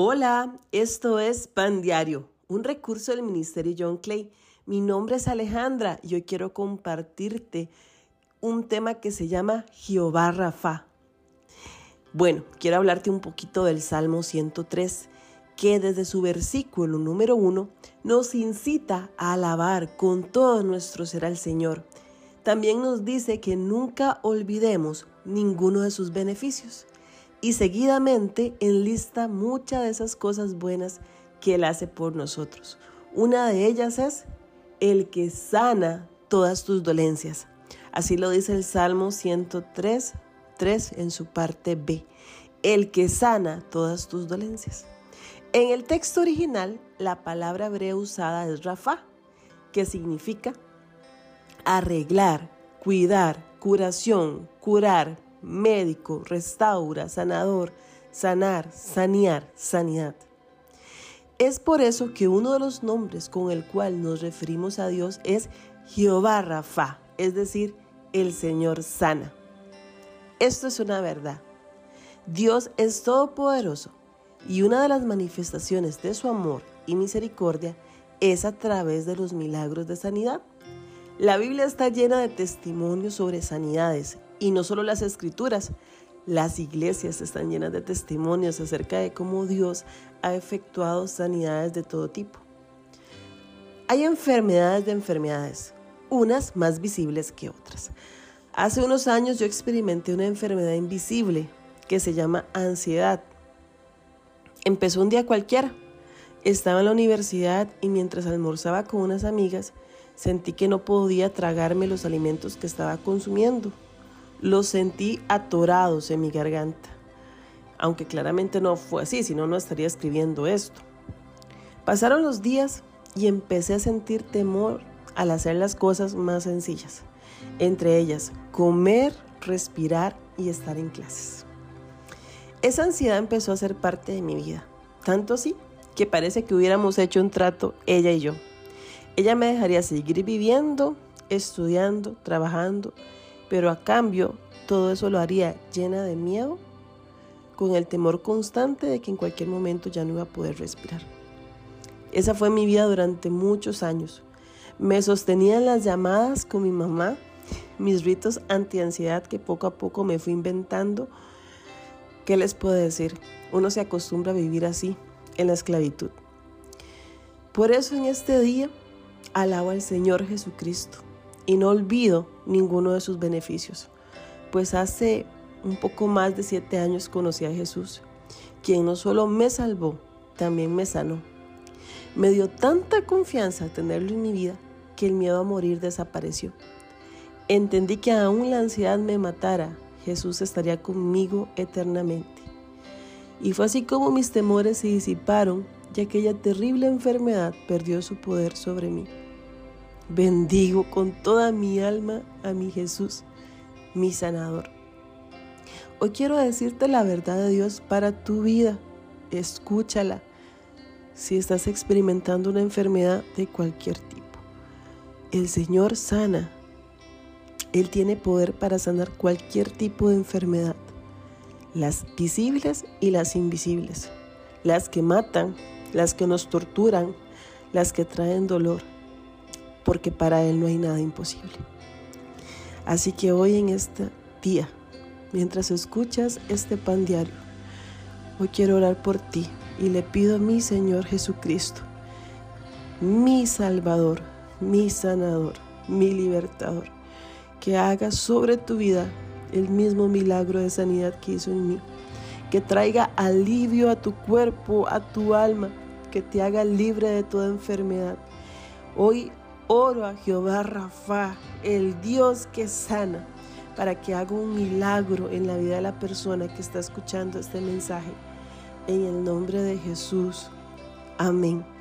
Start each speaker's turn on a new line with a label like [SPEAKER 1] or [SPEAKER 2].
[SPEAKER 1] Hola, esto es Pan Diario, un recurso del Ministerio John Clay. Mi nombre es Alejandra y hoy quiero compartirte un tema que se llama Jehová Rafa. Bueno, quiero hablarte un poquito del Salmo 103, que desde su versículo número 1 nos incita a alabar con todo nuestro ser al Señor. También nos dice que nunca olvidemos ninguno de sus beneficios y seguidamente enlista muchas de esas cosas buenas que Él hace por nosotros. Una de ellas es el que sana todas tus dolencias. Así lo dice el Salmo 103, 3 en su parte B. El que sana todas tus dolencias. En el texto original, la palabra hebrea usada es Rafa, que significa arreglar, cuidar, curación, curar, médico, restaura, sanador, sanar, sanear, sanidad. Es por eso que uno de los nombres con el cual nos referimos a Dios es Jehová Rafa, es decir, el Señor sana. Esto es una verdad. Dios es todopoderoso y una de las manifestaciones de su amor y misericordia es a través de los milagros de sanidad. La Biblia está llena de testimonios sobre sanidades y no solo las escrituras, las iglesias están llenas de testimonios acerca de cómo Dios ha efectuado sanidades de todo tipo. Hay enfermedades de enfermedades, unas más visibles que otras. Hace unos años yo experimenté una enfermedad invisible que se llama ansiedad. Empezó un día cualquiera. Estaba en la universidad y mientras almorzaba con unas amigas, sentí que no podía tragarme los alimentos que estaba consumiendo. Los sentí atorados en mi garganta. Aunque claramente no fue así, si no, no estaría escribiendo esto. Pasaron los días y empecé a sentir temor al hacer las cosas más sencillas. Entre ellas, comer, respirar y estar en clases. Esa ansiedad empezó a ser parte de mi vida. Tanto así que parece que hubiéramos hecho un trato ella y yo. Ella me dejaría seguir viviendo, estudiando, trabajando pero a cambio todo eso lo haría llena de miedo, con el temor constante de que en cualquier momento ya no iba a poder respirar. Esa fue mi vida durante muchos años. Me sostenía en las llamadas con mi mamá, mis ritos anti-ansiedad que poco a poco me fui inventando. ¿Qué les puedo decir? Uno se acostumbra a vivir así, en la esclavitud. Por eso en este día alabo al Señor Jesucristo y no olvido ninguno de sus beneficios, pues hace un poco más de siete años conocí a Jesús, quien no solo me salvó, también me sanó. Me dio tanta confianza tenerlo en mi vida que el miedo a morir desapareció. Entendí que aún la ansiedad me matara, Jesús estaría conmigo eternamente. Y fue así como mis temores se disiparon y aquella terrible enfermedad perdió su poder sobre mí. Bendigo con toda mi alma a mi Jesús, mi sanador. Hoy quiero decirte la verdad de Dios para tu vida. Escúchala si estás experimentando una enfermedad de cualquier tipo. El Señor sana. Él tiene poder para sanar cualquier tipo de enfermedad, las visibles y las invisibles, las que matan, las que nos torturan, las que traen dolor porque para Él no hay nada imposible. Así que hoy en este día, mientras escuchas este pan diario, hoy quiero orar por ti y le pido a mi Señor Jesucristo, mi Salvador, mi sanador, mi libertador, que haga sobre tu vida el mismo milagro de sanidad que hizo en mí, que traiga alivio a tu cuerpo, a tu alma, que te haga libre de toda enfermedad. Hoy Oro a Jehová Rafa, el Dios que sana, para que haga un milagro en la vida de la persona que está escuchando este mensaje. En el nombre de Jesús. Amén.